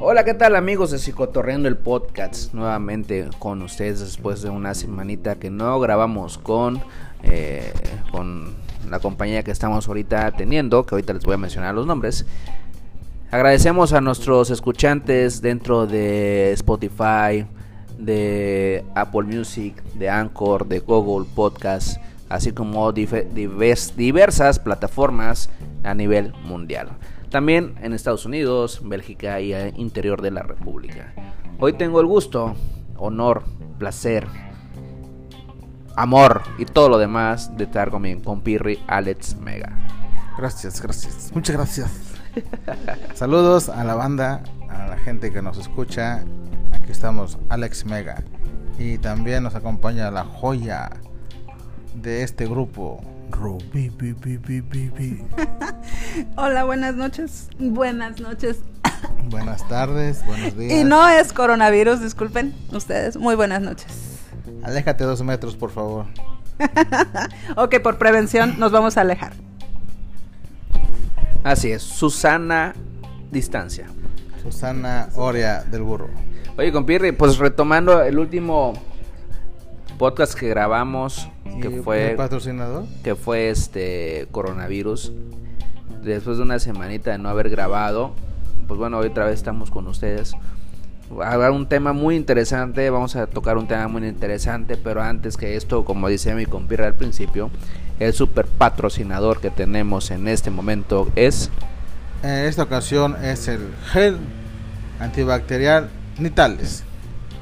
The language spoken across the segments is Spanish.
Hola, ¿qué tal amigos de Psicotorreando el Podcast? Nuevamente con ustedes después de una semanita que no grabamos con, eh, con la compañía que estamos ahorita teniendo, que ahorita les voy a mencionar los nombres. Agradecemos a nuestros escuchantes dentro de Spotify, de Apple Music, de Anchor, de Google Podcast, así como diversas plataformas a nivel mundial. También en Estados Unidos, Bélgica y interior de la República. Hoy tengo el gusto, honor, placer, amor y todo lo demás de estar con mi compirri Alex Mega. Gracias, gracias. Muchas gracias. Saludos a la banda, a la gente que nos escucha. Aquí estamos, Alex Mega. Y también nos acompaña la joya de este grupo, Hola, buenas noches. Buenas noches. Buenas tardes, buenos días. Y no es coronavirus, disculpen ustedes. Muy buenas noches. Aléjate dos metros, por favor. ok, por prevención nos vamos a alejar. Así es, Susana Distancia. Susana Oria del Burro. Oye, compirri, pues retomando el último podcast que grabamos que fue patrocinador que fue este coronavirus. Después de una semanita de no haber grabado pues bueno hoy otra vez estamos con ustedes. Habrá un tema muy interesante vamos a tocar un tema muy interesante pero antes que esto como dice mi compirra al principio el super patrocinador que tenemos en este momento es en esta ocasión es el gel antibacterial Nitales.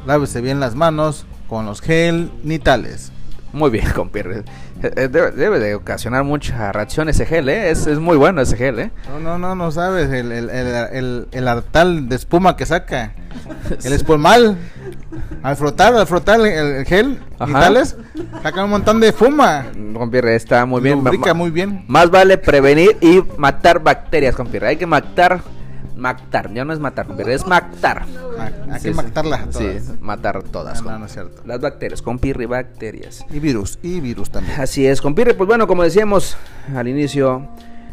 Lávese bien las manos con los gel nitales. Muy bien, compierre. Eh, eh, debe, de ocasionar mucha reacción ese gel, ¿eh? Es, es muy bueno ese gel, ¿eh? No, no, no, no sabes. El, el, el, el, artal de espuma que saca. El espumal. Al frotar, al frotar el, gel nitales, saca un montón de espuma. Compierre, está muy bien. Lubrica muy bien. Más vale prevenir y matar bacterias, compierre. Hay que matar Mactar, ya no es matar, pero es mactar. Hay que matarlas Sí, matar todas. No, no, es cierto. Las bacterias, con bacterias. Y virus, y virus también. Así es, con pues bueno, como decíamos al inicio,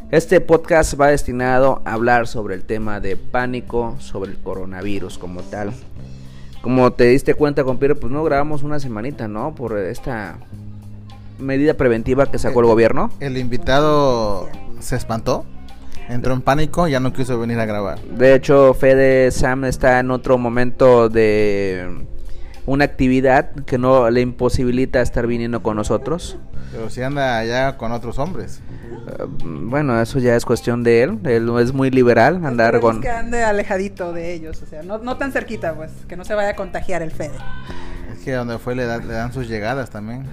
este podcast va destinado a hablar sobre el tema de pánico, sobre el coronavirus como tal. Como te diste cuenta, compirre, pues no grabamos una semanita, ¿no? Por esta medida preventiva que sacó el gobierno. El invitado se espantó entró en pánico, ya no quiso venir a grabar. De hecho, Fede Sam está en otro momento de una actividad que no le imposibilita estar viniendo con nosotros. Pero si anda allá con otros hombres. Eh, bueno, eso ya es cuestión de él. Él es muy liberal, andar con... que ande alejadito de ellos, o sea, no, no tan cerquita, pues, que no se vaya a contagiar el Fede que donde fue le, dan sus llegadas también.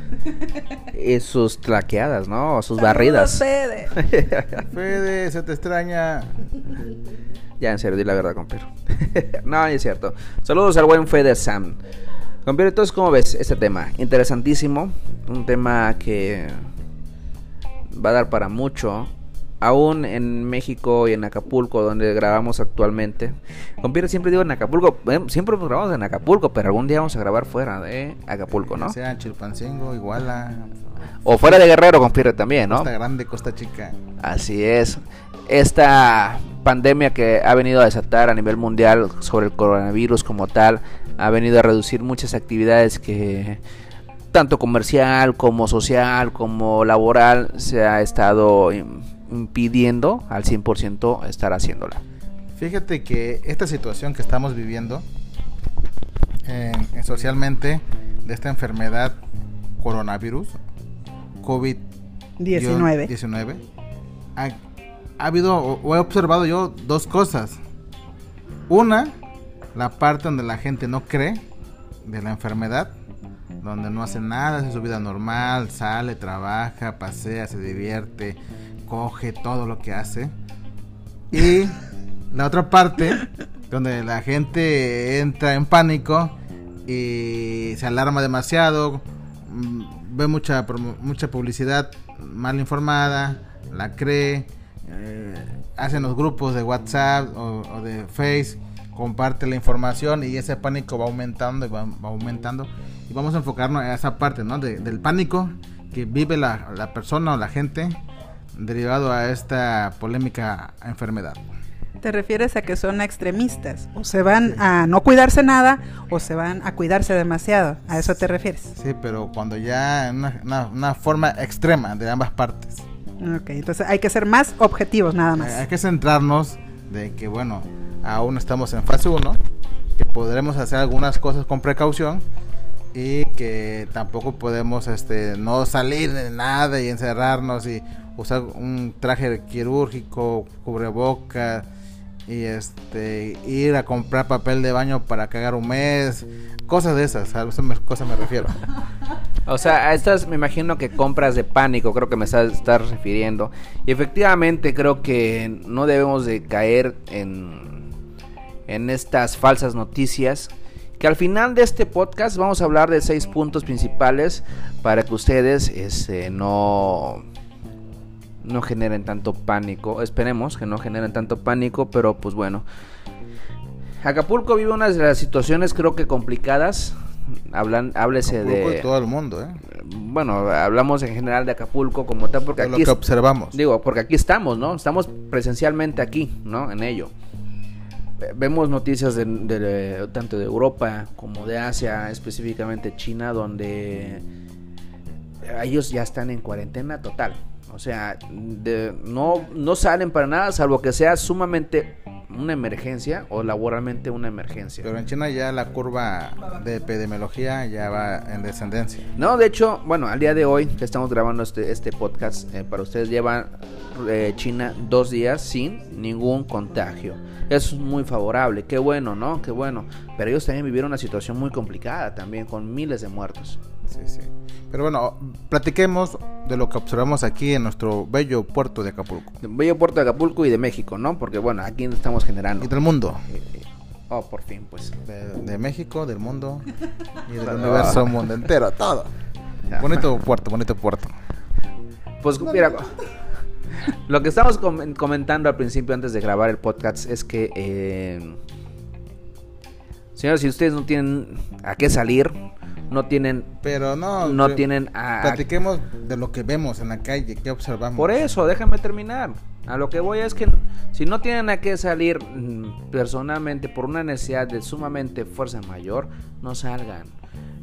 Y sus tlaqueadas, ¿no? Sus barridas. Fede. Fede, se te extraña. Ya, en serio, di la verdad, compero. no, es cierto. Saludos al buen Fede Sam. Compero, entonces, ¿cómo ves este tema? Interesantísimo. Un tema que va a dar para mucho aún en México y en Acapulco, donde grabamos actualmente. Con siempre digo en Acapulco, eh, siempre grabamos en Acapulco, pero algún día vamos a grabar fuera de Acapulco, ¿no? Sea Chilpancingo, Iguala. O fuera de Guerrero, con también, ¿no? Costa Grande, Costa Chica. Así es. Esta pandemia que ha venido a desatar a nivel mundial sobre el coronavirus como tal, ha venido a reducir muchas actividades que tanto comercial como social como laboral se ha estado impidiendo al 100% estar haciéndola. Fíjate que esta situación que estamos viviendo socialmente de esta enfermedad coronavirus, COVID-19, ha, habido o he observado yo dos cosas. Una, la parte donde la gente no cree de la enfermedad, donde no hace nada, hace su vida normal, sale, trabaja, pasea, se divierte, coge todo lo que hace. Y la otra parte, donde la gente entra en pánico y se alarma demasiado, mm, ve mucha, mucha publicidad mal informada, la cree, eh, hacen los grupos de WhatsApp o, de Face, comparte la información y ese pánico va aumentando y va, aumentando. Y vamos a enfocarnos en esa parte, ¿no? del pánico que vive la, la persona o la gente derivado a esta polémica enfermedad. ¿Te refieres a que son extremistas? ¿O se van a no cuidarse nada o se van a cuidarse demasiado? ¿A eso te refieres? Sí, pero cuando ya una, una, una forma extrema de ambas partes. Ok, entonces hay que ser más objetivos nada más. Hay que centrarnos de que, bueno, aún estamos en fase 1, que podremos hacer algunas cosas con precaución y que tampoco podemos este, no salir de nada y encerrarnos y usar un traje quirúrgico, cubrebocas y este ir a comprar papel de baño para cagar un mes, cosas de esas, a esas cosas me refiero. O sea, a estas me imagino que compras de pánico, creo que me estás, estás refiriendo. Y efectivamente creo que no debemos de caer en, en estas falsas noticias. Que al final de este podcast vamos a hablar de seis puntos principales para que ustedes este, no, no generen tanto pánico. Esperemos que no generen tanto pánico, pero pues bueno. Acapulco vive una de las situaciones creo que complicadas. Hablan, háblese Acapulco de todo el mundo, ¿eh? bueno, hablamos en general de Acapulco como tal porque De lo aquí que observamos. digo, porque aquí estamos, ¿no? Estamos presencialmente aquí, ¿no? En ello. Ve- Vemos noticias de, de- tanto de Europa como de Asia, específicamente China, donde ellos ya están en cuarentena total. O sea, de- no, no salen para nada, salvo que sea sumamente una emergencia o laboralmente una emergencia. Pero en China ya la curva de epidemiología ya va en descendencia. No, de hecho, bueno, al día de hoy que estamos grabando este, este podcast, eh, para ustedes lleva eh, China dos días sin ningún contagio. Eso es muy favorable, qué bueno, ¿no? Qué bueno. Pero ellos también vivieron una situación muy complicada también, con miles de muertos. Sí, sí. Pero bueno, platiquemos de lo que observamos aquí en nuestro bello puerto de Acapulco. Bello Puerto de Acapulco y de México, ¿no? Porque bueno, aquí estamos generando. Y del mundo. Eh, Oh, por fin, pues. De, de México, del mundo y del universo mundo entero, todo. Bonito puerto, bonito puerto. Pues mira, lo que estamos com- comentando al principio antes de grabar el podcast es que, eh, señores, si ustedes no tienen a qué salir, no tienen, Pero no, no tienen a, a- Platiquemos de lo que vemos en la calle, que observamos. Por eso, déjame terminar. A lo que voy es que si no tienen a qué salir mm, personalmente por una necesidad de sumamente fuerza mayor, no salgan.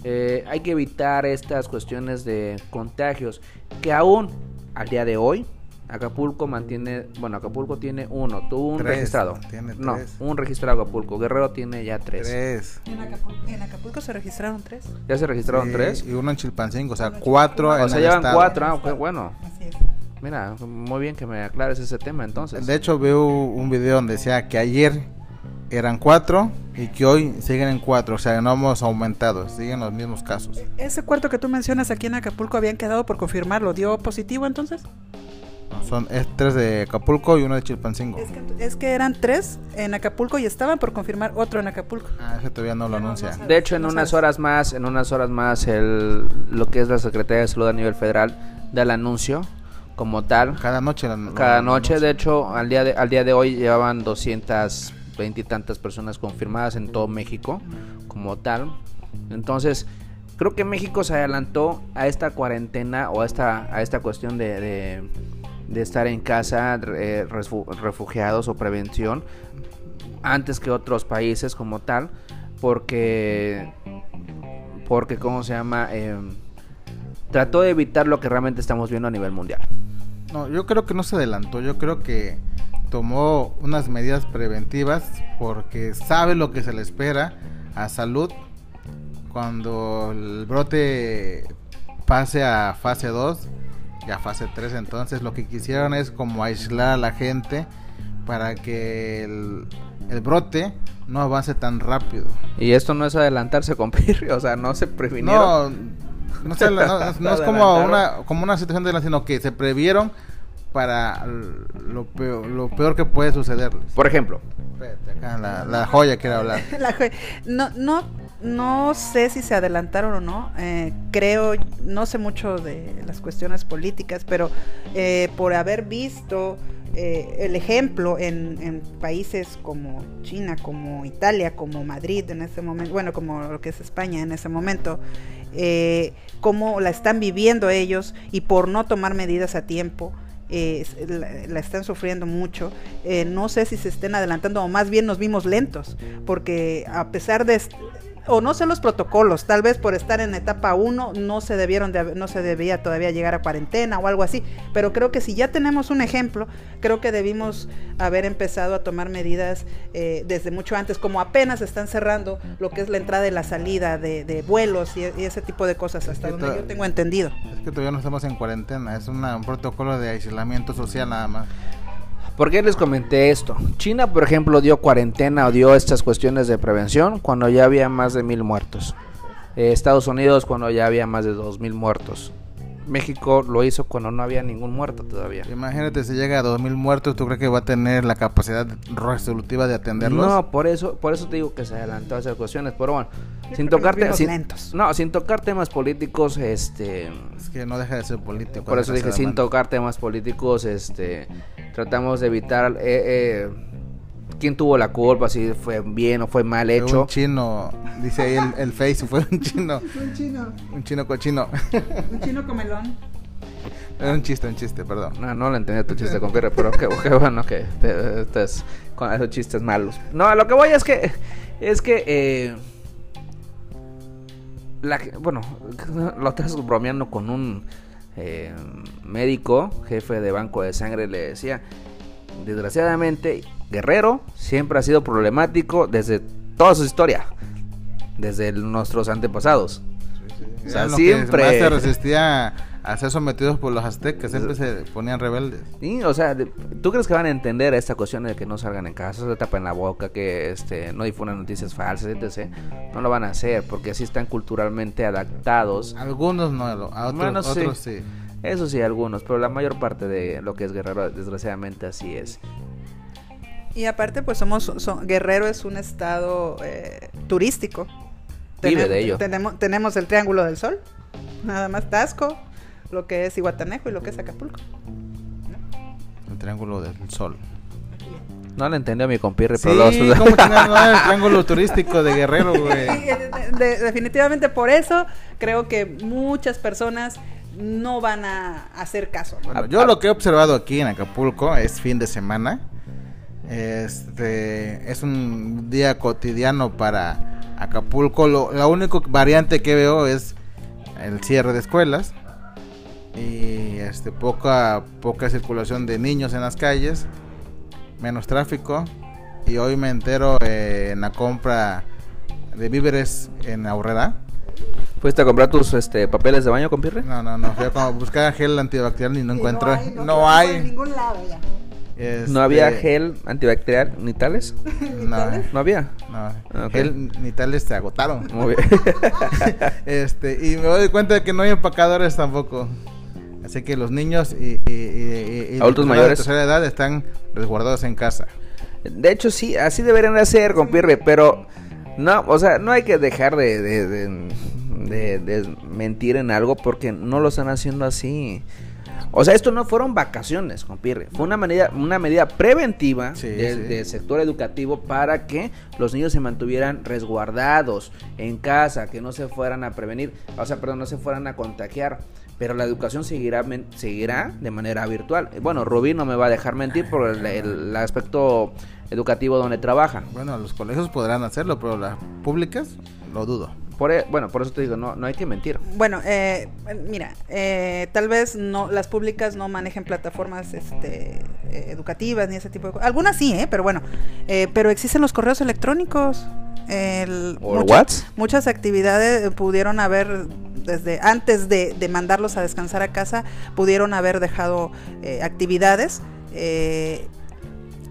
Eh, hay que evitar estas cuestiones de contagios que aún al día de hoy Acapulco mantiene, bueno, Acapulco tiene uno, tuvo un Tres, registrado. tiene no, tres. un registrado Acapulco. Guerrero tiene ya tres. Tres. ¿En Acapulco, en Acapulco se registraron tres. Ya se registraron Sí, tres. Y uno en Chilpancingo, o sea, cuatro O en sea, el llevan estado. cuatro. Ah, ok, bueno. Así es. Mira, muy bien que me aclares ese tema entonces. De hecho, veo un video donde decía que ayer eran cuatro y que hoy siguen en cuatro. O sea, no hemos aumentado, siguen los mismos casos. Ese cuarto que tú mencionas aquí en Acapulco habían quedado por confirmarlo. ¿Dio positivo entonces? Son es tres de Acapulco y uno de Chilpancingo. Es que, es que eran tres en Acapulco y estaban por confirmar otro en Acapulco. Ah, ese todavía no lo anuncia. De hecho, en No unas sabes. horas más, en unas horas más, el, lo que es la Secretaría de Salud a nivel federal da el anuncio como tal. Cada noche. la- Cada noche, de hecho, al día de, al día de hoy llevaban 220 y tantas personas confirmadas en todo México como tal. Entonces, creo que México se adelantó a esta cuarentena o a esta, a esta cuestión de, de, de estar en casa, eh, refu- refugiados o prevención, antes que otros países como tal, porque, porque ¿cómo se llama? Em, trató de evitar lo que realmente estamos viendo a nivel mundial. No, yo creo que no se adelantó. Yo creo que tomó unas medidas preventivas porque sabe lo que se le espera a salud cuando el brote pase a fase 2 y a fase 3. Entonces lo que quisieron es como aislar a la gente para que el, el brote no avance tan rápido. Y esto no es adelantarse con Pirri, o sea, no se previnieron. No, no, se- no- no- no es como una, como una situación de la, sino que se previeron para lo peor, lo peor que puede sucederles. Por ejemplo, Espérate, acá la, la joya quiere hablar. La jue- no, no, no sé si se adelantaron o no. eh, creo, no sé mucho de las cuestiones políticas, pero eh, por haber visto eh, el ejemplo en, países como China, como Italia, como Madrid en ese momento, bueno, como lo que es España en ese momento, eh, cómo la están viviendo ellos y por no tomar medidas a tiempo. eh, la, la están sufriendo mucho. Eh, no sé si se estén adelantando o más bien nos vimos lentos, porque a pesar de o no sé los protocolos, tal vez por estar en etapa 1 no se debieron de, no se debía todavía llegar a cuarentena o algo así, pero creo que si ya tenemos un ejemplo, creo que debimos haber empezado a tomar medidas eh, desde mucho antes, como apenas están cerrando lo que es la entrada y la salida de, de vuelos y, y ese tipo de cosas, hasta que donde yo tengo entendido. Es que todavía no estamos en cuarentena, es una- un protocolo de aislamiento social nada más. ¿Por qué les comenté esto? China, por ejemplo, dio cuarentena o dio estas cuestiones de prevención cuando ya había más de mil muertos. Eh, Estados Unidos cuando ya había más de dos mil muertos. México lo hizo cuando no había ningún muerto todavía. Imagínate si llega a 2000 muertos, ¿tú crees que va a tener la capacidad resolutiva de atenderlos? No, por eso, por eso te digo que se adelantó a esas cuestiones. Pero bueno, sin tocar sin, lentos. no, sin tocar temas políticos, este, Es que no deja de ser político. por eso dije sin tocar temas políticos, este, tratamos de evitar eh, eh, quién tuvo la culpa, si fue bien o fue mal Fue hecho. Un chino, dice ahí el, el Face, fue un chino, Un chino, un chino cochino. un chino comelón. Era un chiste, un chiste, perdón. No, no le entendí tu chiste, compadre, pero qué, qué bueno que te, estés con esos chistes malos. No, lo que voy es que, es que, eh, la, bueno, lo estás bromeando con un eh, médico, jefe de banco de sangre, le decía, desgraciadamente, Guerrero siempre ha sido problemático desde toda su historia, desde nuestros antepasados. O sea, siempre- más se resistía a ser sometidos por los aztecas, siempre se ponían rebeldes. Sí, o sea, ¿tú crees que van a entender esta cuestión de que no salgan en casa, se tapen la boca, que este no difundan noticias falsas, etc? No lo van a hacer porque así están culturalmente adaptados. Algunos no, a otros, Bueno, sí. otros sí. Eso sí, algunos, pero la mayor parte de lo que es Guerrero, desgraciadamente, así es. Y aparte, pues somos, son- Guerrero es un estado eh, turístico. Vive de ello. Tenemos, tenemos el Triángulo del Sol, nada más Tasco, lo que es Iguatanejo y lo que es Acapulco. El triángulo del sol. No lo entendió mi compirre, Sí, pero lo- ¿cómo chingados no era el triángulo turístico de Guerrero, güey? de- de- definitivamente por eso creo que muchas personas no van a hacer caso. ¿no? Bueno, yo lo que he observado aquí en Acapulco es fin de semana. Este es un día cotidiano para Acapulco. Lo, la única variante que veo es el cierre de escuelas y este poca poca circulación de niños en las calles, menos tráfico. Y hoy me entero eh, en la compra de víveres en Aurrera. ¿Fuiste a comprar tus este, papeles de baño, compirre? No, no, no. Fui a como buscar gel antibacterial y no encuentro. hay, No hay. En ningún lado ya. ¿No había Este, gel antibacterial ni tales? No, ¿No había? no. Ok. Gel ni tales se agotaron. Muy bien. este, y me doy cuenta de que no hay empacadores tampoco. Así que los niños y, y- y- y- y Adultos mayores. de tercera edad están resguardados en casa. De hecho, sí, así deberían de hacer, compirre, pero no, o sea, no hay que dejar de, de, de- de- de mentir en algo porque no lo están haciendo así. O sea, esto no fueron vacaciones, compirre. Fue una medida, una medida preventiva Sí, del, sí. del sector educativo para que los niños se mantuvieran resguardados en casa, que no se fueran a prevenir, o sea, perdón, no se fueran a contagiar. Pero la educación seguirá, seguirá de manera virtual. Bueno, Rubí no me va a dejar mentir por el, el aspecto educativo donde trabaja. Bueno, los colegios podrán hacerlo, pero las públicas lo dudo. Por, e- bueno, por eso te digo, no, no hay que mentir. Bueno, eh, mira, eh, tal vez no las públicas no manejen plataformas este, eh, educativas ni ese tipo de cosas. Algunas sí, ¿eh? pero bueno, eh, pero existen los correos electrónicos. El, ¿O muchas- muchas actividades pudieron haber desde antes de, de mandarlos a descansar a casa pudieron haber dejado eh, actividades eh,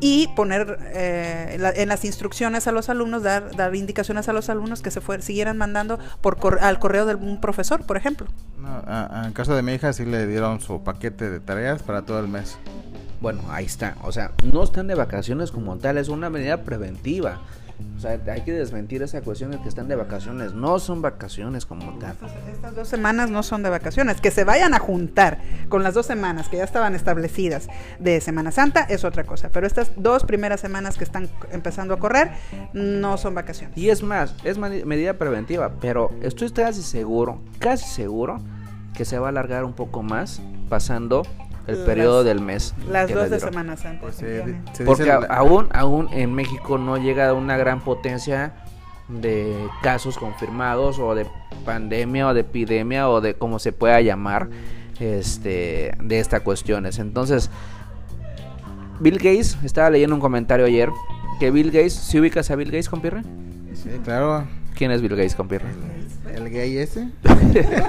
y poner eh, la- en las instrucciones a los alumnos dar, dar indicaciones a los alumnos que se fue, siguieran mandando por cor- al correo de un profesor por ejemplo No, a- a- en caso de mi hija sí le dieron su paquete de tareas para todo el mes. Bueno, ahí está. O sea, no están de vacaciones como tal, es una medida preventiva. O sea, hay que desmentir esa cuestión de que están de vacaciones. No son vacaciones como tal. Estas, estas dos semanas no son de vacaciones. Que se vayan a juntar con las dos semanas que ya estaban establecidas de Semana Santa es otra cosa. Pero estas dos primeras semanas que están empezando a correr no son vacaciones. Y es más, es medida preventiva, pero estoy casi seguro, casi seguro que se va a alargar un poco más pasando el Las- periodo del mes. Las dos de. Semana Santa. Pues, se- efectivamente. se Porque a- aún, aún en México no llega a una gran potencia de casos confirmados o de pandemia o de epidemia o de como se pueda llamar este de estas cuestiones. Entonces, Bill Gates, estaba leyendo un comentario ayer que Bill Gates, si ubicas a Bill Gates, compirre? Sí, claro. ¿Quién es Bill Gates, compirre? El, el gay ese.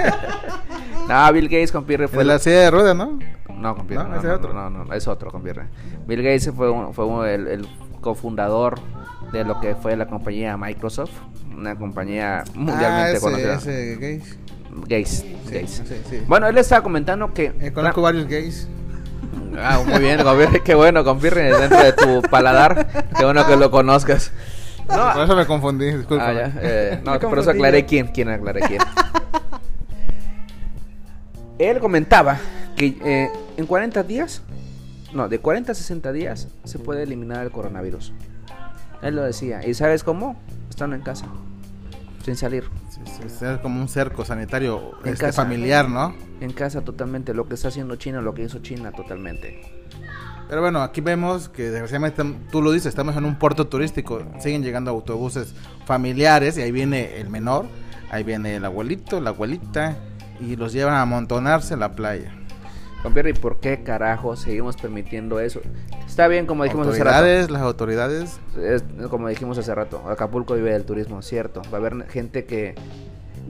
No, Bill Gates, compirre, fue De la silla de ruedas, ¿no? No, compirre, No, no, ese no, es otro. no, no, es otro, compirre. Bill Gates fue, un- fue un- el, el cofundador de lo que fue la compañía Microsoft, una compañía mundialmente ah, ese, conocida. ese. Gates, Gates. sí, sí. Bueno, él estaba comentando que... Eh, conozco varios gays. Ah, muy bien, qué bueno, compirre, dentro de tu paladar, qué bueno que lo conozcas. Por No, eso me confundí, disculpa. ah, ya, eh, no, por eso aclaré quién, quién aclaré quién. Él comentaba que eh, en 40 días, no, de 40 a 60 días se puede eliminar el coronavirus. Él lo decía. ¿Y sabes cómo? Estando en casa, sin salir. Es como un cerco sanitario En este, casa. familiar, ¿no? En casa totalmente, lo que está haciendo China, lo que hizo China totalmente. Pero bueno, aquí vemos que desgraciadamente tú lo dices, estamos en un puerto turístico, siguen llegando autobuses familiares y ahí viene el menor, ahí viene el abuelito, la abuelita y los llevan a amontonarse en la playa. Compierre, ¿y por qué carajo seguimos permitiendo eso? Está bien, como dijimos hace rato. autoridades, las autoridades, es como dijimos hace rato, Acapulco vive del turismo, cierto. Va a haber gente que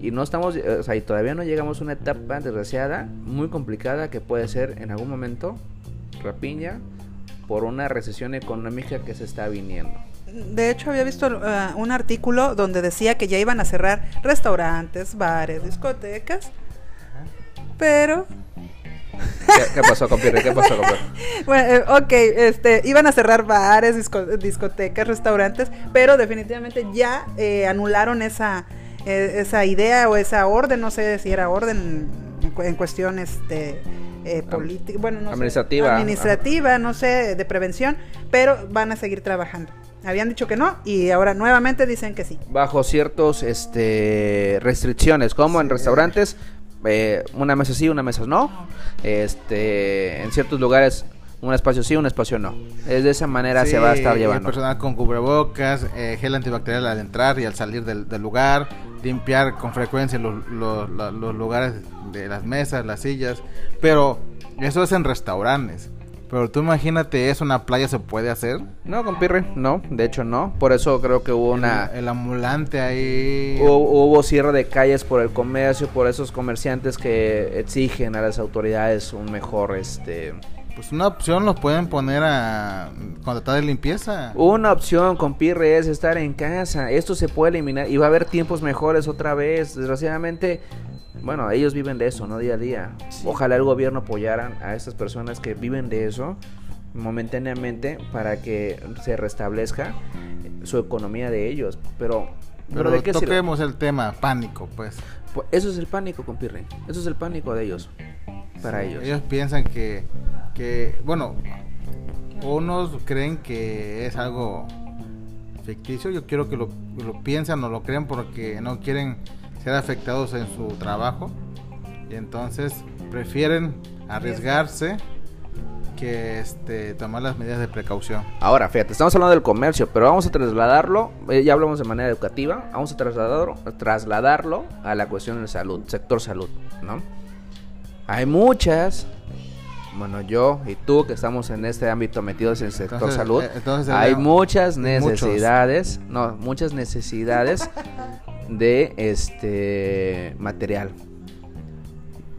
y no estamos, o sea, y todavía no llegamos a una etapa desgraciada, muy complicada que puede ser en algún momento rapiña por una recesión económica que se está viniendo. De hecho, había visto eh, un artículo donde decía que ya iban a cerrar restaurantes, bares, discotecas. Pero, ¿Qué, qué pasó, compierre? ¿Qué pasó, compierre? bueno, eh, ok, este, iban a cerrar bares, disco- discotecas, restaurantes, pero definitivamente ya eh, anularon esa, eh, esa idea o esa orden, no sé si era orden en, en cuestiones de eh, política, bueno, no sé, Administrativa. administrativa, no sé, de prevención, pero van a seguir trabajando. Habían dicho que no y ahora nuevamente dicen que sí. Bajo ciertos este restricciones, como en restaurantes, eh, una mesa sí, una mesa no. Este, en ciertos lugares un espacio sí, un espacio no. Es de esa manera se va a estar llevando. personal con cubrebocas, eh, gel antibacterial al entrar y al salir del, del lugar, limpiar con frecuencia los, los- los lugares de las mesas, las sillas, pero eso es en restaurantes. Pero tú imagínate eso, una playa se puede hacer. No, compirre, no, de hecho no. Por eso creo que hubo una El, el ambulante ahí. hubo, hubo cierre de calles por el comercio, por esos comerciantes que exigen a las autoridades un mejor este Pues una opción los pueden poner a contratar de limpieza. Una opción con Pirre es estar en casa. Esto se puede eliminar y va a haber tiempos mejores otra vez. Desgraciadamente, bueno, ellos viven de eso, ¿no? Día a día. Ojalá el gobierno apoyaran a estas personas que viven de eso momentáneamente para que se restablezca su economía de ellos. Pero, pero, Pero ¿de qué sirve? toquemos el tema, pánico, pues. Pues Eso es el pánico con Pirre. Eso es el pánico de ellos. Para ellos. Ellos piensan que, que, bueno, unos creen que es algo ficticio. Yo quiero que lo, lo piensan o lo crean porque no quieren ser afectados en su trabajo. Y entonces prefieren arriesgarse que este, tomar las medidas de precaución. Ahora, fíjate, estamos hablando del comercio, pero vamos a trasladarlo, eh, ya hablamos de manera educativa, vamos a trasladarlo, trasladarlo a la cuestión de salud, sector salud, ¿no? Hay muchas, bueno, yo y tú que estamos en este ámbito metidos en el sector Entonces, salud, eh, entonces hay muchas muchos. necesidades, no, muchas necesidades de este material.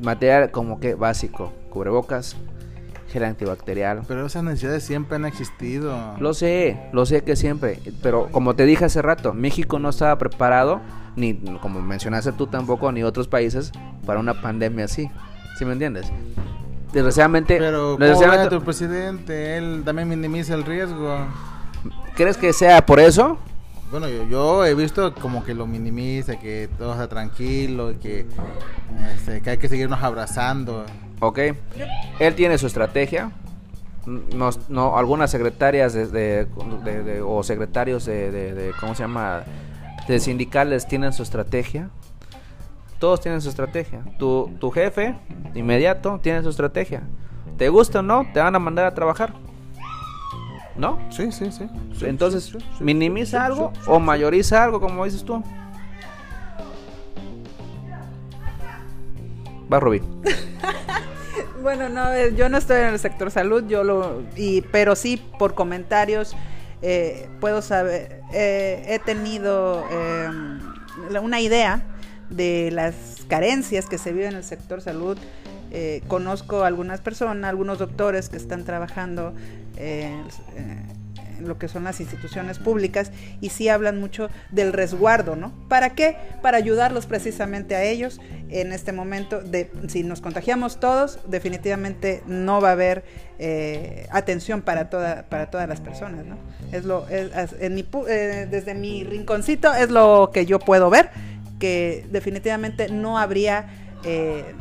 Material como que básico, cubrebocas, gel antibacterial, Pero esas necesidades siempre han existido. lo sé, lo sé que siempre, pero como te dije hace rato, México no estaba preparado, ni como mencionaste tú tampoco, ni otros países, para una pandemia así. ¿Sí me entiendes? Desgraciadamente, Pero ¿cómo desgraciadamente- tu presidente? Él también minimiza el riesgo. ¿crees que sea por eso? Bueno, yo, yo he visto como que lo minimiza, que todo está tranquilo, que, este, que hay que seguirnos abrazando. Ok, él tiene su estrategia. No, algunas secretarias de, de- o secretarios de- ¿cómo se llama? De sindicales tienen su estrategia. Todos tienen su estrategia. Tu, tu jefe inmediato tiene su estrategia. te gusta o no, te van a mandar a trabajar. ¿No? Sí, sí, sí. sí, Entonces, sí, sí, sí, minimiza sí, algo sí, sí, o sí. mayoriza algo, como dices tú. Va, Rubí. Bueno, no, eh, yo no estoy en el sector salud, yo lo, y, pero sí por comentarios eh, puedo saber, eh, he tenido eh, una idea de las carencias que se viven en el sector salud. Eh, conozco algunas personas, algunos doctores que están trabajando eh, en lo que son las instituciones públicas y sí hablan mucho del resguardo, ¿no? ¿Para qué? Para ayudarlos precisamente a ellos en este momento. De, si nos contagiamos todos, definitivamente no va a haber eh, atención para, toda, para todas las personas, ¿no? Es lo, es- en mi eh, desde mi rinconcito es lo que yo puedo ver, que definitivamente no habría... eh,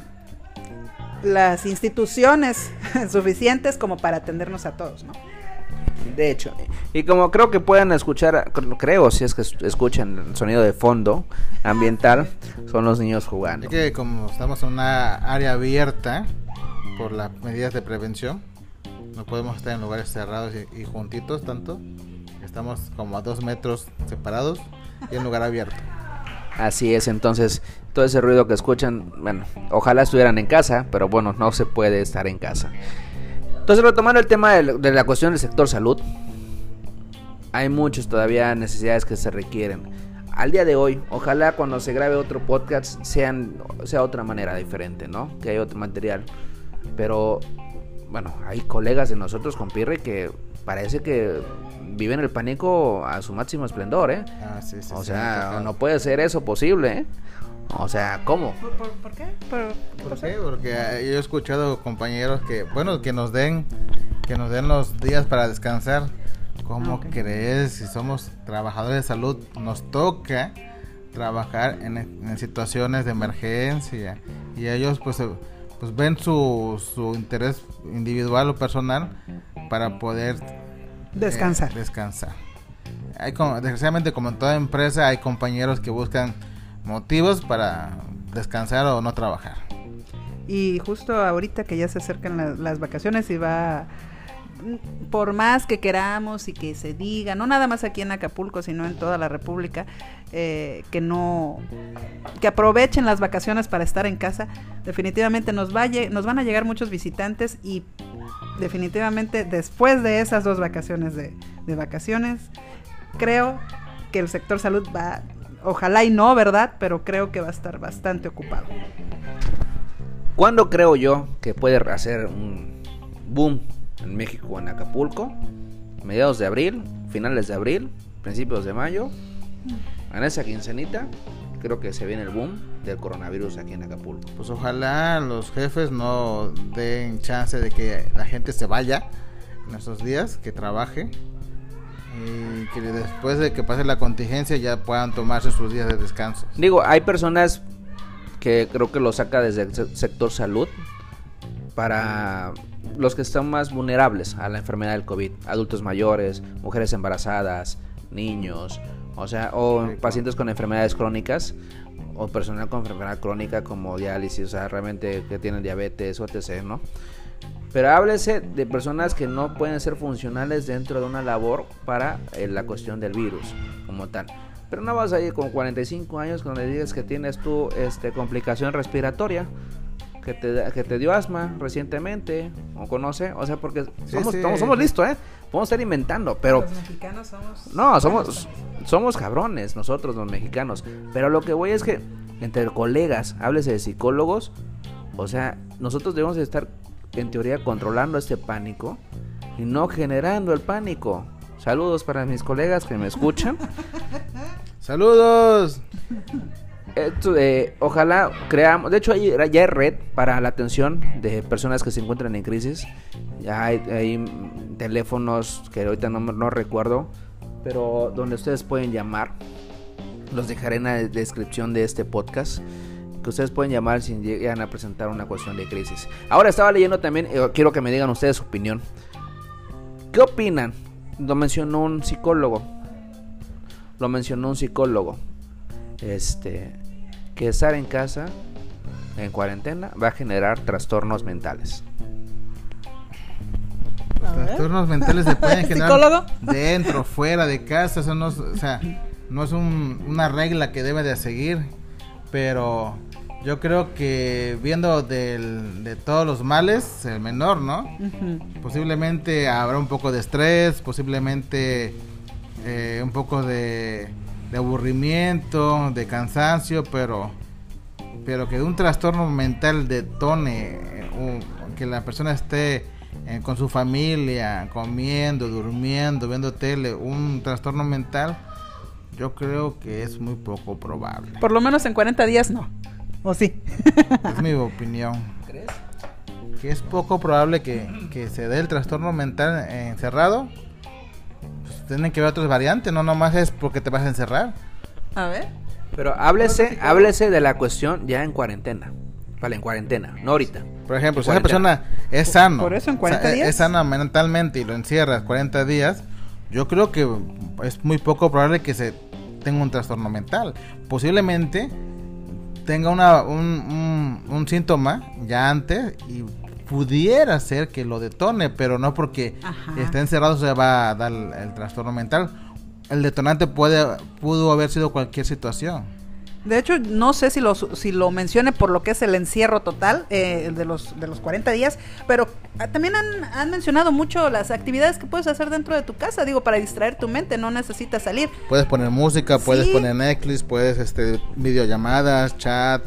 las instituciones suficientes como para atendernos a todos, ¿no? De hecho, y como creo que pueden escuchar, creo si es que es- escuchan el sonido de fondo ambiental, son los niños jugando. Es que como estamos en una área abierta por las medidas de prevención, no podemos estar en lugares cerrados y, y juntitos tanto. Estamos como a dos metros separados y en lugar abierto. Así es, entonces todo ese ruido que escuchan, bueno, ojalá estuvieran en casa, pero bueno, no se puede estar en casa. Entonces, retomando el tema de, la cuestión del sector salud, hay muchas todavía necesidades que se requieren. Al día de hoy, ojalá cuando se grabe otro podcast sea otra manera diferente, ¿no? Que haya otro material. Pero, bueno, hay colegas de nosotros con Pirre que parece que viven el pánico a su máximo esplendor, ¿eh? Ah, sí, sí, O sí, sea, no puede ser eso posible, ¿eh? O sea, ¿cómo? ¿Por, por, por qué? ¿Por, qué ¿Por pasó? qué? Porque eh, yo he escuchado compañeros que, bueno, que nos den, que nos den los días para descansar. ¿Cómo Ah, crees? Si somos trabajadores de salud, nos toca trabajar en, en situaciones de emergencia y ellos pues, pues ven su, su interés individual o personal para poder eh, Descansar. descansar. Hay como, desgraciadamente como en toda empresa hay compañeros que buscan motivos para descansar o no trabajar. Y justo ahorita que ya se acercan la- las vacaciones y va, por más que queramos y que se diga, no nada más aquí en Acapulco, sino en toda la República, eh, que no, que aprovechen las vacaciones para estar en casa, definitivamente nos, va nos van a llegar muchos visitantes y definitivamente después de esas dos vacaciones de vacaciones, creo que el sector salud va, ojalá y no, ¿verdad? Pero creo que va a estar bastante ocupado. ¿Cuándo creo yo que puede hacer un boom en México en Acapulco? Mediados de abril, finales de abril, principios de mayo. En esa quincenita, creo que se viene el boom del coronavirus aquí en Acapulco. Pues ojalá los jefes no den chance de que la gente se vaya en esos días, que trabaje y que después de que pase la contingencia ya puedan tomarse sus días de descanso. Digo, hay personas que creo que lo saca desde el se- sector salud para los que están más vulnerables a la enfermedad del COVID, adultos mayores, mujeres embarazadas, niños, o sea, o pacientes con enfermedades crónicas o personal con enfermedad crónica como diálisis, o sea, realmente que tienen diabetes o etc., ¿no? Pero háblese de personas que no pueden ser funcionales dentro de una labor para eh, la cuestión del virus como tal. Pero no vas a ir con 45 años cuando le digas que tienes tú este, complicación respiratoria, que te, que te dio asma recientemente, o conoce, o sea, porque Sí, somos, sí. Somos, somos listos, ¿eh? Podemos estar inventando, pero... Los mexicanos somos. No, somos, somos cabrones nosotros los mexicanos. Pero lo que voy es que entre colegas, háblese de psicólogos, o sea, nosotros debemos de estar en teoría controlando este pánico y no generando el pánico. Saludos para mis colegas que me escuchan. Saludos. Eh, ojalá creamos, de hecho hay, ya hay red para la atención de personas que se encuentran en crisis. Ya hay, teléfonos que ahorita no, no recuerdo, pero donde ustedes pueden llamar. Los dejaré en la descripción de este podcast. Que ustedes pueden llamar si llegan a presentar una cuestión de crisis. Ahora estaba leyendo también, eh, quiero que me digan ustedes su opinión. ¿Qué opinan? Lo mencionó un psicólogo. Lo mencionó un psicólogo este que estar en casa en cuarentena va a generar trastornos mentales. Trastornos mentales se pueden generar ¿Psicólogo? dentro, fuera de casa, eso no es, o sea, no es un- una regla que debe de seguir, pero yo creo que viendo del- de todos los males, el menor, ¿no? Posiblemente habrá un poco de estrés, posiblemente eh, un poco de, de aburrimiento, de cansancio, pero pero que un trastorno mental detone, eh, un- que la persona esté eh, con su familia, comiendo, durmiendo, viendo tele, un trastorno mental, yo creo que es muy poco probable. Por lo menos en 40 días no. ¿O sí? Es mi opinión. ¿Crees? Que es poco probable que, que se dé el trastorno mental eh, encerrado. Tienen que ver otras variantes, no nomás es porque te vas a encerrar. A ver. Pero háblese, háblese de la cuestión ya en cuarentena. Vale, en cuarentena, no ahorita. Por ejemplo, si esa persona es sano, Por eso en o 40 sea, es- días. es sana mentalmente y lo encierras 40 días, yo creo que es muy poco probable que se tenga un trastorno mental. Posiblemente tenga una, un, un- un síntoma ya antes y pudiera ser que lo detone, pero no porque Ajá. esté encerrado se va a dar el, el trastorno mental. El detonante puede pudo haber sido cualquier situación. De hecho, no sé si lo, si lo mencione por lo que es el encierro total eh, de, los, de los 40 días, pero ah, también han, han mencionado mucho las actividades que puedes hacer dentro de tu casa, digo, para distraer tu mente, no necesitas salir. Puedes poner música, puedes Sí. poner Netflix, puedes este videollamadas, chat,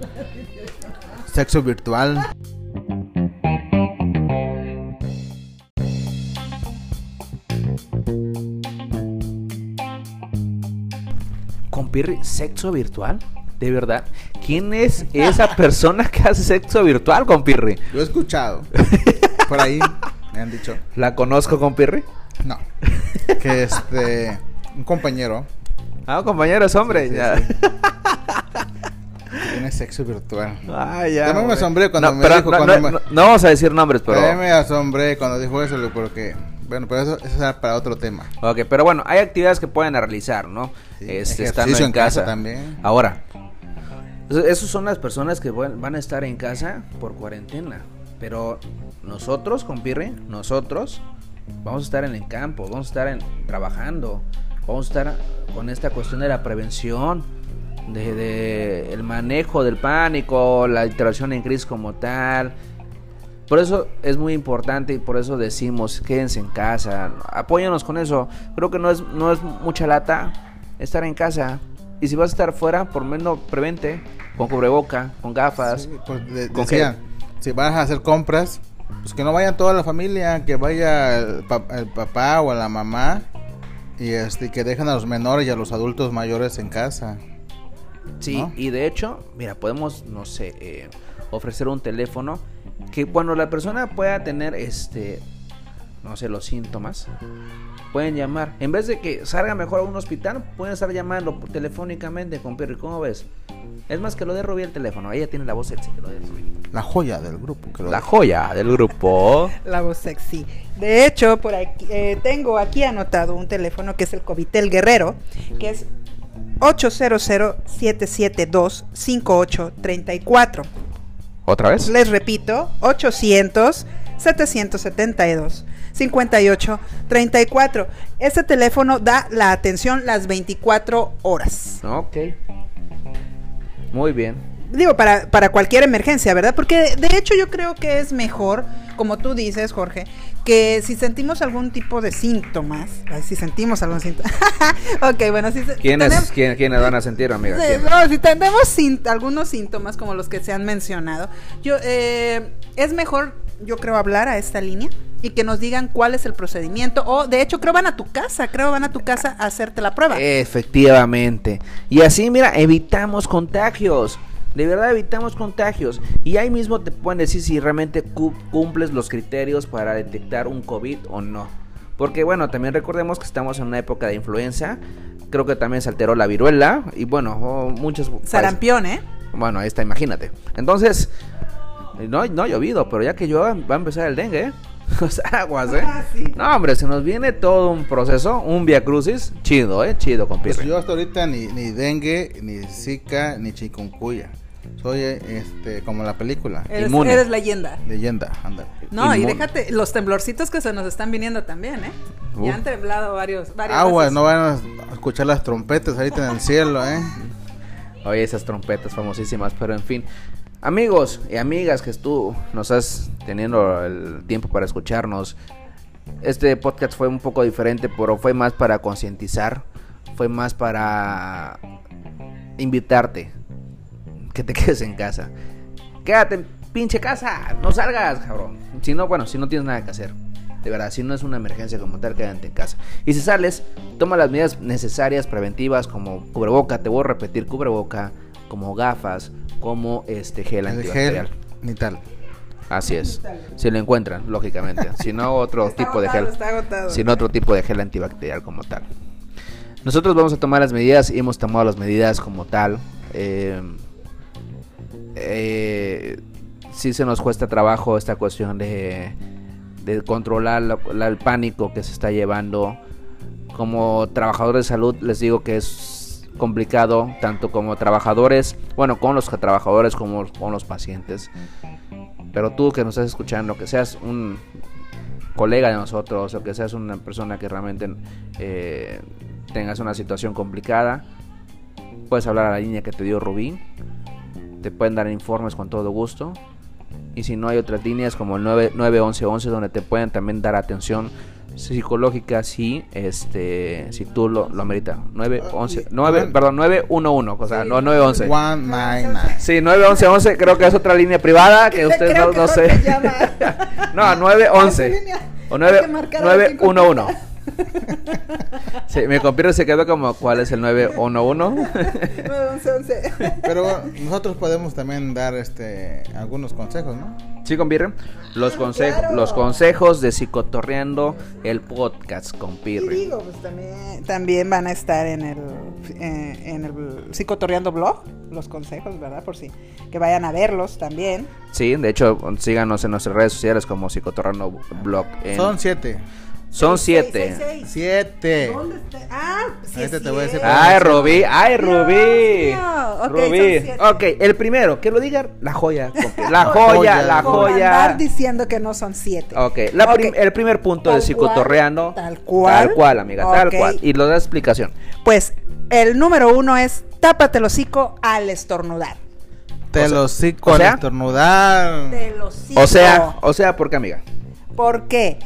sexo virtual. Compirri, sexo virtual. De verdad. ¿Quién es esa persona que hace sexo virtual, compirri? Lo he escuchado. Por ahí me han dicho. ¿La conozco, compirri? No. Que este un compañero Ah, compañeros, hombre. Sí, sí, ya. sí. tiene sexo virtual. Ah, ya. Yo me hombre. asombré cuando no, me pero dijo, no, cuando no- me- no- vamos a decir nombres, pero. Pero... me asombré cuando dijo eso porque bueno, pero eso, eso para otro tema. Ok, pero bueno, hay actividades que pueden realizar, ¿no? Sí, Este, estando en en casa casa. también. Ahora, esos son las personas que van van a estar en casa por cuarentena. Pero nosotros, compirre, nosotros vamos a estar en el campo, vamos a estar en, trabajando, vamos a estar con esta cuestión de la prevención, de, de el manejo del pánico, la interacción en crisis como tal. Por eso es muy importante y por eso decimos quédense en casa, apóyanos con eso. Creo que no es no es mucha lata estar en casa y si vas a estar fuera, por menos prevente con cubreboca, con gafas. Sí, pues, de- ¿Con decían, si vas a hacer compras, pues que no vayan toda la familia, que vaya el, pa- el papá o la mamá y este que dejen a los menores y a los adultos mayores en casa. Sí, ¿no? y de hecho, mira, podemos, no sé, eh, ofrecer un teléfono que cuando la persona pueda tener, este, no sé, los síntomas, pueden llamar. En vez de que salga mejor a un hospital, pueden estar llamando telefónicamente con Perry. ¿Cómo ves? Es más que lo de Rubí el teléfono. Ella tiene la voz sexy que lo de Rubí. La joya del grupo. Que lo- La joya del grupo. La voz sexy. De hecho, por aquí eh, tengo aquí anotado un teléfono que es el Covitel Guerrero, que es 800-772-5834. ¿Otra vez? Les repito, 800 772 58 34. Este teléfono da la atención las 24 horas. Ok. Muy bien. Digo, para, para cualquier emergencia, ¿verdad? Porque de hecho yo creo que es mejor, como tú dices, Jorge, que si sentimos algún tipo de síntomas, ay, si sentimos algún síntoma, ok, bueno, si ¿Quiénes, tenemos- quién- quiénes van a sentir, amiga? No, si tenemos algunos síntomas como los que se han mencionado, yo eh, es mejor, yo creo, hablar a esta línea y que nos digan cuál es el procedimiento. O de hecho, creo van a tu casa, creo van a tu casa a hacerte la prueba. Efectivamente. Y así, mira, evitamos contagios. De verdad evitamos contagios. Y ahí mismo te pueden decir si realmente cu- cumples los criterios para detectar un COVID o no. Porque bueno, también recordemos que estamos en una época de influenza. Creo que también se alteró la viruela. Y bueno, oh, muchos... Sarampión, ¿eh? Bueno, ahí está, imagínate. Entonces, no, no ha llovido, pero ya que llueva va a empezar el dengue, ¿eh? Sea, aguas, ¿eh? Ah, sí. No, hombre, se nos viene todo un proceso, un via crucis, chido, ¿eh? Chido, con Pues yo hasta ahorita ni, ni dengue, ni zika, ni chikungunya. Soy este como la película. Eres, Inmune. eres leyenda. Leyenda, ándale. No, y déjate, los temblorcitos que se nos están viniendo también, ¿eh? Uf. Ya han temblado varios, varios. Aguas, no van a escuchar las trompetas ahorita en el cielo, ¿eh? Oye, esas trompetas famosísimas, pero en fin. Amigos y amigas que tú nos has teniendo el tiempo para escucharnos. Este podcast fue un poco diferente, pero fue más para concientizar, fue más para invitarte que te quedes en casa. Quédate en pinche casa, no salgas, cabrón. Si no, bueno, si no tienes nada que hacer. De verdad, si no es una emergencia como tal, quédate en casa. Y si sales, toma las medidas necesarias, preventivas, como cubreboca, te voy a repetir, cubreboca, como gafas, como este gel El antibacterial. gel ni tal. Así es. Si lo encuentran, lógicamente. Si no, otro Está tipo de gel. está agotado. Si no, otro tipo de gel antibacterial como tal. Nosotros vamos a tomar las medidas y hemos tomado las medidas como tal. Eh, eh, sí se nos cuesta trabajo esta cuestión de, de controlar la- la- el pánico que se está llevando. Como trabajadores de salud les digo que es complicado, tanto como trabajadores, bueno, con los trabajadores como con los pacientes. Pero tú que nos estás escuchando, que seas un colega de nosotros o que seas una persona que realmente eh, tengas una situación complicada, puedes hablar a la línea que te dio Rubí. Te pueden dar informes con todo gusto. Y si no hay otras líneas como el 9, 91111 donde te pueden también dar atención psicológica si este si tú lo, lo ameritas. 911 9 perdón 911, o sea, no 911. 199. Sí, 91111 creo que es otra línea privada que ustedes Creo no, que no sé. llama. no, 911. Esa línea. O Hay 9, que marcar a ver quién 911. Sí, mi computer se quedó como ¿cuál es el 911? 911. Pero nosotros podemos también dar este algunos consejos, ¿no? ¿Sí, compirre? Los, consejos claro. los consejos de Psicotorreando el podcast, Y compirre. digo, pues también, también van a estar en el, eh, en el Psicotorreando blog, los consejos, ¿verdad? Por si que vayan a verlos también. Sí, de hecho, síganos en nuestras redes sociales como Psicotorreando Blog. en- Son siete. Son Seis, siete. seis, seis. Siete. ¿Dónde está? Ah, sí Ahorita es te voy a decir. Ay, Rubí, ay, Rubí. mío. Ok, son Rubí. siete. Ok, el primero, que lo diga la joya. La Joya, joya, la Por joya. andar diciendo que no son siete. Ok, la prim- Ok. el primer punto de cual, tal cual. Tal cual, amiga, tal cual. Y lo da explicación. Pues el número uno es tápate el hocico al estornudar. Te lo cico o al estornudar. Del hocico. O sea, o sea, ¿por qué, amiga? ¿Por qué?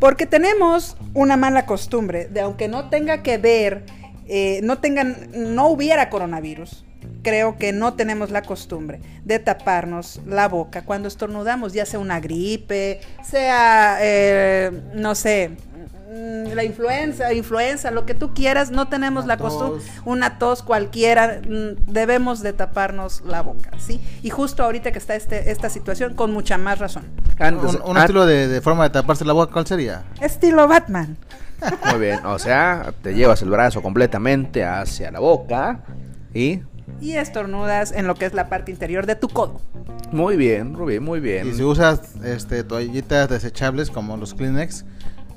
Porque tenemos una mala costumbre de aunque no tenga que ver, eh, no tengan, no hubiera coronavirus. Creo que no tenemos la costumbre de taparnos la boca cuando estornudamos, ya sea una gripe, sea, eh, no sé, la influenza, influenza, lo que tú quieras, no tenemos Una la costumbre, una tos cualquiera, mm, debemos de taparnos la boca, ¿sí? Y justo ahorita que está este, esta situación, con mucha más razón. Un estilo de, de forma de taparse la boca, ¿cuál sería? Estilo Batman. Muy bien, o sea, te llevas el brazo completamente hacia la boca y y estornudas en lo que es la parte interior de tu codo. muy bien, Rubí, muy bien. Y si usas este toallitas desechables como los Kleenex,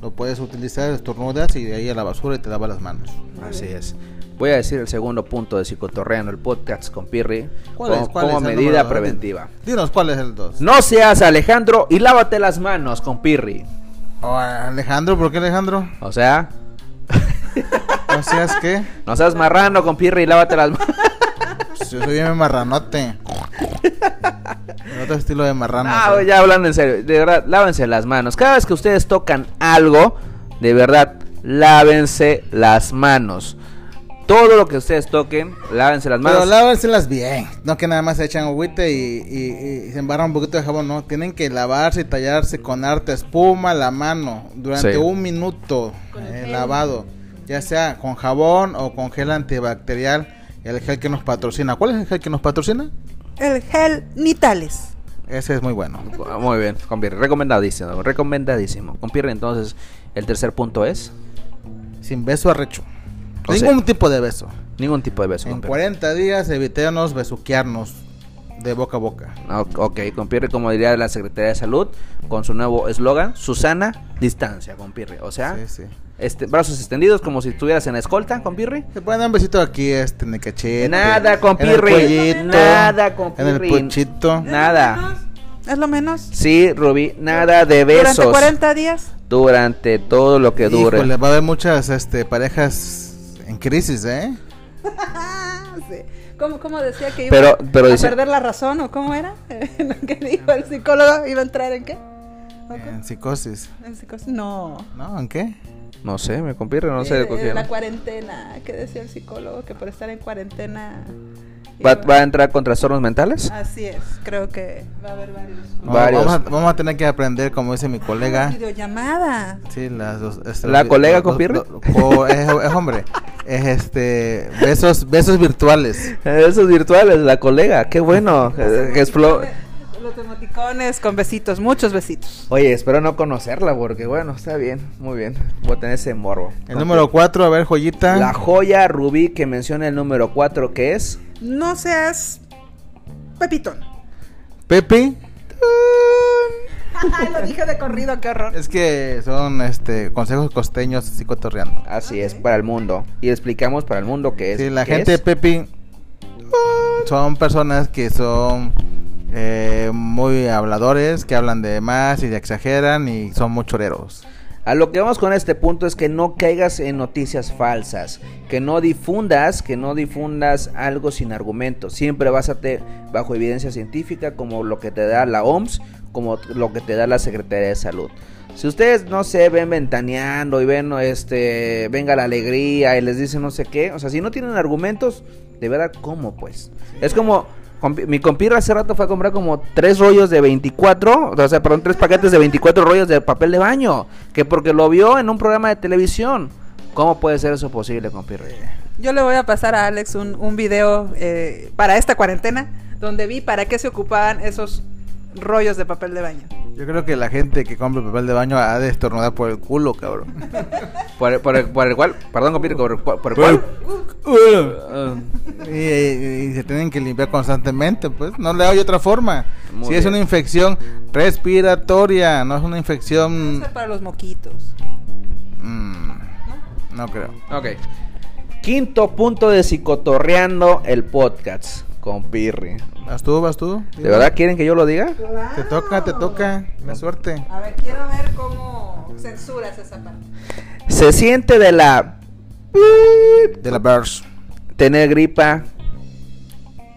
lo puedes utilizar, estornudas y de ahí a la basura y te lavas las manos. Así es. Voy a decir el segundo punto de Psicotorreando, el podcast con Pirri, ¿Cuál como, es? ¿Cuál como es el medida preventiva. Dinos cuál es el 2. No seas Alejandro y lávate las manos con Pirri. Alejandro, ¿por qué Alejandro? O sea, No seas que no seas marrano con Pirri y lávate las manos. yo soy bien marranote. Otro estilo de marrano. No, ya hablando en serio, de verdad, lávense las manos. Cada vez que ustedes tocan algo, de verdad, lávense las manos. Todo lo que ustedes toquen, lávense las Pero manos. lávenselas bien, no que nada más se echan agüite y, y- y se embarran un poquito de jabón, no, tienen que lavarse y tallarse con harta espuma la mano durante Sí. un minuto eh, lavado, ya sea con jabón o con gel antibacterial, el gel que nos patrocina. ¿Cuál es el gel que nos patrocina? El gel Nitales. Ese es muy bueno. Muy bien, con Pirri, recomendadísimo, recomendadísimo. Con Pirri, entonces, el tercer punto es Sin beso arrecho. O sea- Ningún tipo de beso. ningún tipo de beso. En con Pirri. 40 días evitemos besuquearnos de boca a boca. Ah, Ok, con Pirri, como diría la Secretaría de Salud, con su nuevo eslogan, Susana distancia, compirri. O sea, Sí, sí. Este, brazos extendidos como si estuvieras en la escolta, compirri. Se pueden dar un besito aquí, este, en el cachete. Nada, En compirri. el cuellito, Nada, En compirri. el pochito. Nada. ¿Es lo menos? Sí, Ruby, nada de besos. ¿Durante 40 días? Durante todo lo que dure. Híjole, va a haber muchas este, parejas en crisis, ¿eh? Sí. ¿Cómo, cómo decía que iba Pero- pero a dice- perder la razón o cómo era? Lo que dijo el psicólogo, ¿iba a entrar en qué? En psicosis. ¿En psicosis? No. ¿No? ¿En qué? No sé, me compirri, no sé Eh, qué. La cuarentena, ¿qué decía el psicólogo? Que por estar en cuarentena... ¿Va, iba- va a entrar con trastornos mentales? Así es, creo que va a haber varios. No, Varios. Vamos a, vamos a tener que aprender, como dice mi colega. Videollamada. Sí, las dos. este, ¿La los- colega los- compirre? los- co- es, es hombre. Es este. Besos, besos virtuales. Esos virtuales, la colega, qué bueno. eh, que explo- Los emoticones con besitos, muchos besitos. Oye, espero no conocerla porque bueno, está bien, muy bien. Voy a tener ese morbo. El número 4, a ver, joyita. La joya rubí que menciona el número 4 que es No seas Pepitón. Pepe. Lo dije de corrido, qué horror. Es que son este consejos costeños psicotorreando. así es para el mundo y explicamos para el mundo que es. Sí, la qué gente de es. Pepe son personas que son eh, muy habladores, que hablan de más y exageran y son muy choreros. A lo que vamos con este punto es que no caigas en noticias falsas, que no difundas, que no difundas algo sin argumento. Siempre básate bajo evidencia científica como lo que te da la OMS, como lo que te da la Secretaría de Salud. Si ustedes no se ven ventaneando y ven este venga la alegría y les dicen no sé qué, o sea, si no tienen argumentos, de verdad cómo pues. Es como mi compirra hace rato fue a comprar como tres rollos de 24, o sea, perdón, tres paquetes de 24 rollos de papel de baño, que porque lo vio en un programa de televisión. ¿Cómo puede ser eso posible, compirra? Yo le voy a pasar a Alex un, video eh, para esta cuarentena donde vi para qué se ocupaban esos rollos de papel de baño. Yo creo que la gente que compra papel de baño ha de estornudar por el culo, cabrón. Por, el- por el, por el cual, perdón, compirra, por, por- el cual. Y, y- y se tienen que limpiar constantemente, pues no le hay otra forma. Muy si es una infección respiratoria, no es una infección... Es para los moquitos. mm, no creo. ok. Quinto punto de psicotorreando el podcast con Pirri. ¿Vas tú, vas tú? ¿De verdad quieren que yo lo diga? Te toca, te toca. La suerte. A ver, quiero ver cómo censuras esa parte. Se siente de la De la Bears. tener gripa.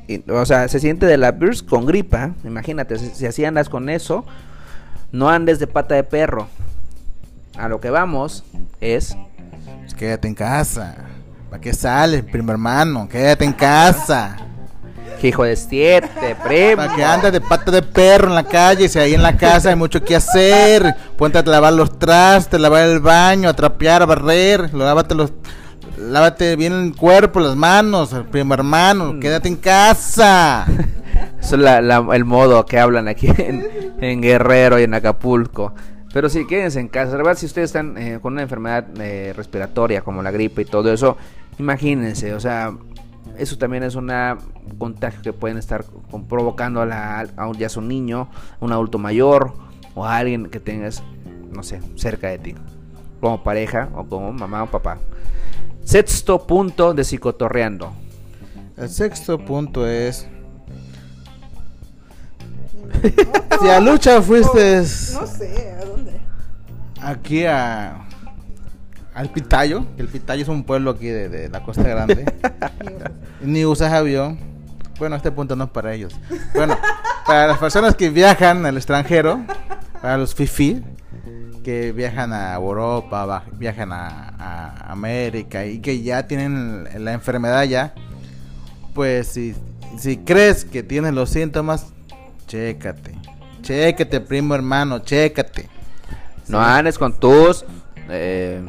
y- o sea, se siente de la birds con gripa. Imagínate, si, si así andas con eso, no andes de pata de perro. A lo que vamos es. Pues quédate en casa. ¿Para qué sales, primo hermano? Quédate en casa. Hijo de siete, primo. Para que andes de pata de perro en la calle. Si ahí en la casa hay mucho que hacer. Ponte a lavar los trastes, lavar el baño, a trapear, a barrer. Lávate los. Lávate bien el cuerpo, las manos, primo hermano. Quédate en casa. Eso es la- la- el modo que hablan aquí en, en Guerrero y en Acapulco. Pero sí, quédense en casa. La verdad, si ustedes están eh, con una enfermedad eh, respiratoria como la gripe y todo eso, imagínense, o sea, eso también es una un contagio que pueden estar provocando a, la, a un, ya sea un niño, un adulto mayor o a alguien que tengas, no sé, cerca de ti, como pareja o como mamá o papá. Sexto punto de psicotorreando. El sexto punto es. Si a lucha fuiste No sé, ¿a dónde? aquí a. Al Pitayo, que el Pitayo es un pueblo aquí de, de la Costa Grande. Ni usas avión. Bueno, este punto no es para ellos. Bueno, para las personas que viajan al extranjero, para los FIFI, que viajan a Europa, viajan a, a América y que ya tienen la enfermedad ya, pues si, si crees que tienes los síntomas, chécate. Chécate, primo hermano, chécate. No andes con tus eh,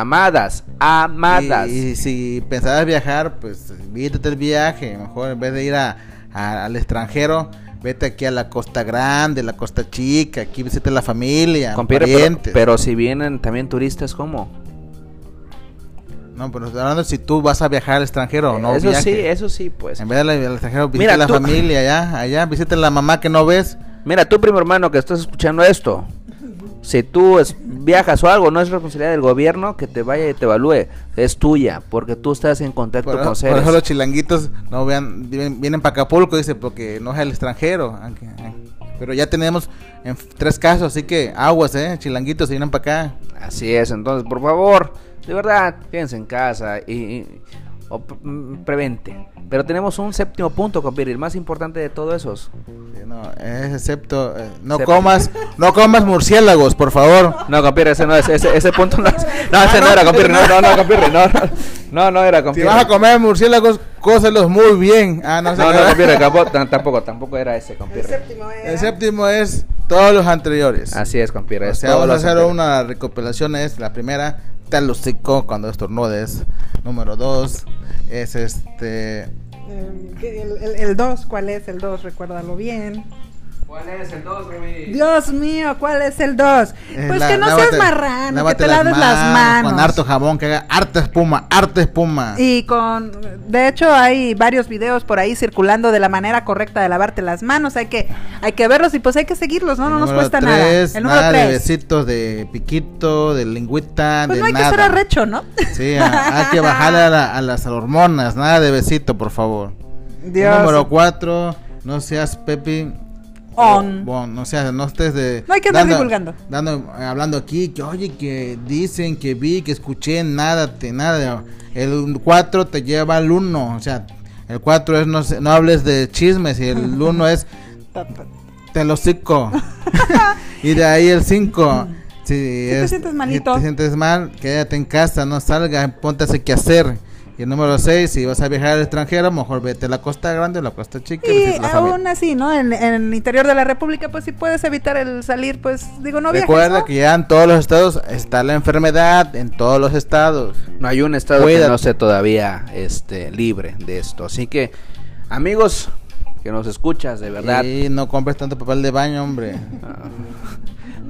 amadas, amadas. Y, y si pensabas viajar, pues vítate el viaje. Mejor en vez de ir a, a- al extranjero, vete aquí a la Costa Grande, la Costa Chica. Aquí visita la familia, Compire, pero, pero si vienen también turistas, ¿cómo? No, pero hablando si tú vas a viajar al extranjero, no eso viaje. sí, eso sí, pues. En vez de al extranjero, visita Mira, la tú- familia allá, allá, visita la mamá que no ves. Mira, tú, primo hermano, que estás escuchando esto, Si tú es- viajas o algo, no es responsabilidad del gobierno que te vaya y te evalúe. Es tuya, porque tú estás en contacto Por, con por seres. eso los chilanguitos no vean, vienen, vienen para Acapulco, dice, porque no es el extranjero. aunque- eh, Pero ya tenemos en tres casos, así que aguas, eh, chilanguitos, se vienen para acá. Así es, entonces, por favor, de verdad, quédense en casa y, y- o prevente. Pero tenemos un séptimo punto, compiri, el más importante de todos esos. Sí, No, es excepto, eh, no comas, no comas murciélagos, por favor. No, compiri, ese no es, ese, ese punto no es. No, ese no era, compiri, no, no, no, no, no, no, no era, Si compiri. vas a comer murciélagos, cócelos muy bien. Ah, no, No, no, era. compiri, tampoco, tam- tampoco, era ese, compiri. séptimo era- El séptimo es todos los anteriores. Así es, compiri. O sea, vamos a lo hacer una recopilación. Es la primera, te hocico cuando estornudes. Número dos es este. Eh, El 2, ¿cuál es el 2? Recuérdalo bien. ¿Cuál es el 2, Rubí? Dios mío, ¿cuál es el 2? eh, Pues la- que no lávate- seas marrano, que te laves las manos. Con harto jabón, que haga harta espuma, harta espuma. Y con, de hecho hay varios videos por ahí circulando de la manera correcta de lavarte las manos, hay que, hay que verlos y pues hay que seguirlos, ¿no? El No nos cuesta tres, nada. El número nada de 3. besitos, de piquito, de lingüita, Pues de no hay nada. que ser arrecho, ¿no? Sí, hay que bajarle a, la- a las hormonas, nada de besito, por favor. Dios. Número 4, no seas Pepi. On. Bueno, no seas, no estés de. No hay que andar divulgando. Dando, hablando aquí, que oye, que dicen, que vi, que escuché, nada, te, nada. El 4 te lleva al 1, o sea, el 4 es no, no hables de chismes y el 1 es te lo cico. y de ahí el 5. Si, te sientes malito. Si te sientes mal, quédate en casa, no salga, ponte a hacer qué hacer. Y el número 6, si vas a viajar al extranjero, mejor vete a la costa grande o la costa chica. Y aún así, ¿no? En, en el interior de la República, pues si puedes evitar el salir, pues digo, no viajes, Recuerda ¿no? que ya en todos los estados está la enfermedad, en todos los estados. No hay un estado Cuídate. que no esté todavía este, libre de esto. Así que, amigos que nos escuchas, de verdad, Y no compres tanto papel de baño, hombre. ah,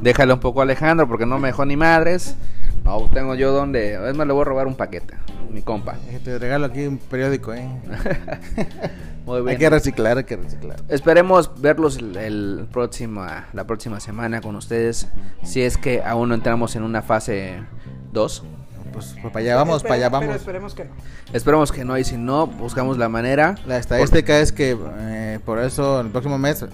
déjale un poco a Alejandro porque no me dejó ni madres. No tengo yo donde. Es más, le voy a robar un paquete, mi compa. Te regalo aquí un periódico, ¿eh? Muy bien. Hay que reciclar, hay que reciclar. Esperemos verlos el, el próxima, la próxima semana con ustedes. Si es que aún no entramos en una fase 2. Pues, pues para allá vamos, para allá Pero vamos. esperemos que no. Esperemos que no, y si no, buscamos la manera. La estadística es que eh, por eso el próximo mes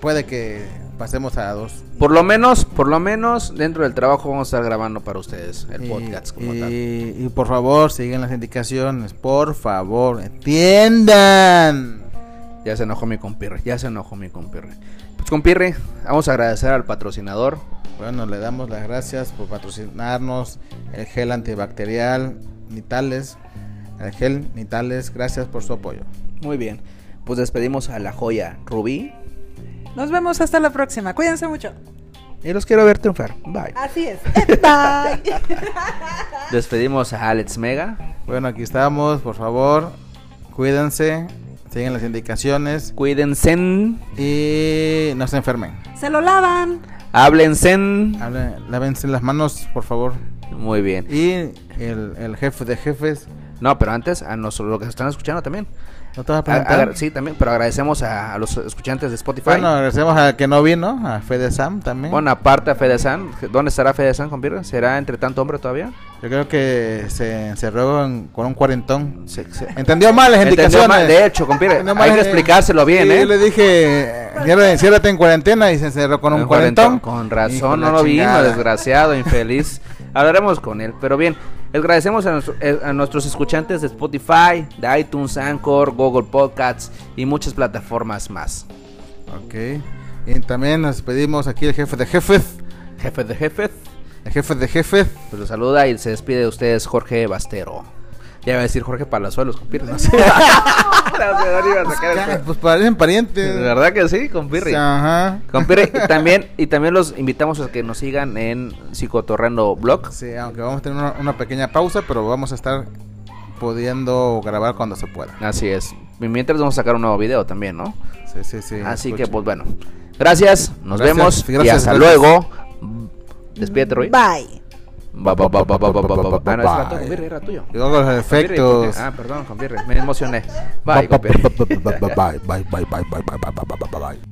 puede que pasemos a dos. Por lo menos, por lo menos, dentro del trabajo vamos a estar grabando para ustedes el Y- podcast como y, tal. y por favor, sigan las indicaciones. Por favor, entiendan. Ya se enojó mi compirre, ya se enojó mi compirre. Pues compirre, vamos a agradecer al patrocinador. Bueno, le damos las gracias por patrocinarnos el gel antibacterial Nitales. El gel Nitales, gracias por su apoyo. Muy bien, pues despedimos a la joya Rubí. Nos vemos hasta la próxima. Cuídense mucho. Y los quiero ver triunfar. Bye. Así es. Bye. Despedimos a Alex Mega. Bueno, aquí estamos, por favor, cuídense, sigan las indicaciones Cuídense, y no se enfermen. Se lo lavan. háblense. Hablen, lávense las manos, por favor. Muy bien. Y el, el jefe de jefes, No, pero antes a nosotros lo que están escuchando también. ¿no te vas a A- sí, también, pero agradecemos a, a los escuchantes de Spotify. Bueno, agradecemos al que no vino, a Fede Sam también. Bueno, aparte a Fede San, ¿dónde estará Fede San, compirre? ¿Será entre tanto hombre todavía? Yo creo que se encerró en- con un cuarentón. Entendió mal las Entendió indicaciones. mal, de hecho, Entendió hay mal, que eh, explicárselo bien, sí, ¿eh? Yo le dije, "Enciérrate- en cuarentena y se encerró con un cuarentón. Con razón, no lo vino, chingada. desgraciado, infeliz. Hablaremos con él, pero bien. Les agradecemos a, nuestro- eh, a nuestros escuchantes de Spotify, de iTunes, Anchor, Google Podcasts y muchas plataformas más. Ok. Y también nos pedimos aquí el jefe de jefes. Jefe de jefes, El jefe de jefes. pues los saluda y se despide de ustedes Jorge Bastero. Ya iba a decir Jorge Palazuelos, compirre, no sé. No sé, ¿dónde iba a sacar Ya, esto? pues parecen parientes. De verdad que sí, compirre. Ajá. Compirre, y también, y también los invitamos a que nos sigan en Psicotorrendo Blog. Sí, aunque vamos a tener una, una pequeña pausa, pero vamos a estar pudiendo grabar cuando se pueda. Así es. Y mientras vamos a sacar un nuevo video también, ¿no? Sí, sí, sí. Así que, pues bueno. Gracias, nos Gracias, vemos y gracias, hasta gracias. luego. Despídete, Roy. Bye. Ba, ah, no, es rato, era tuyo. Los efectos. Ah, perdón, Birre, me emocioné. Bye, bye, bye, bye, bye, bye, bye, bye.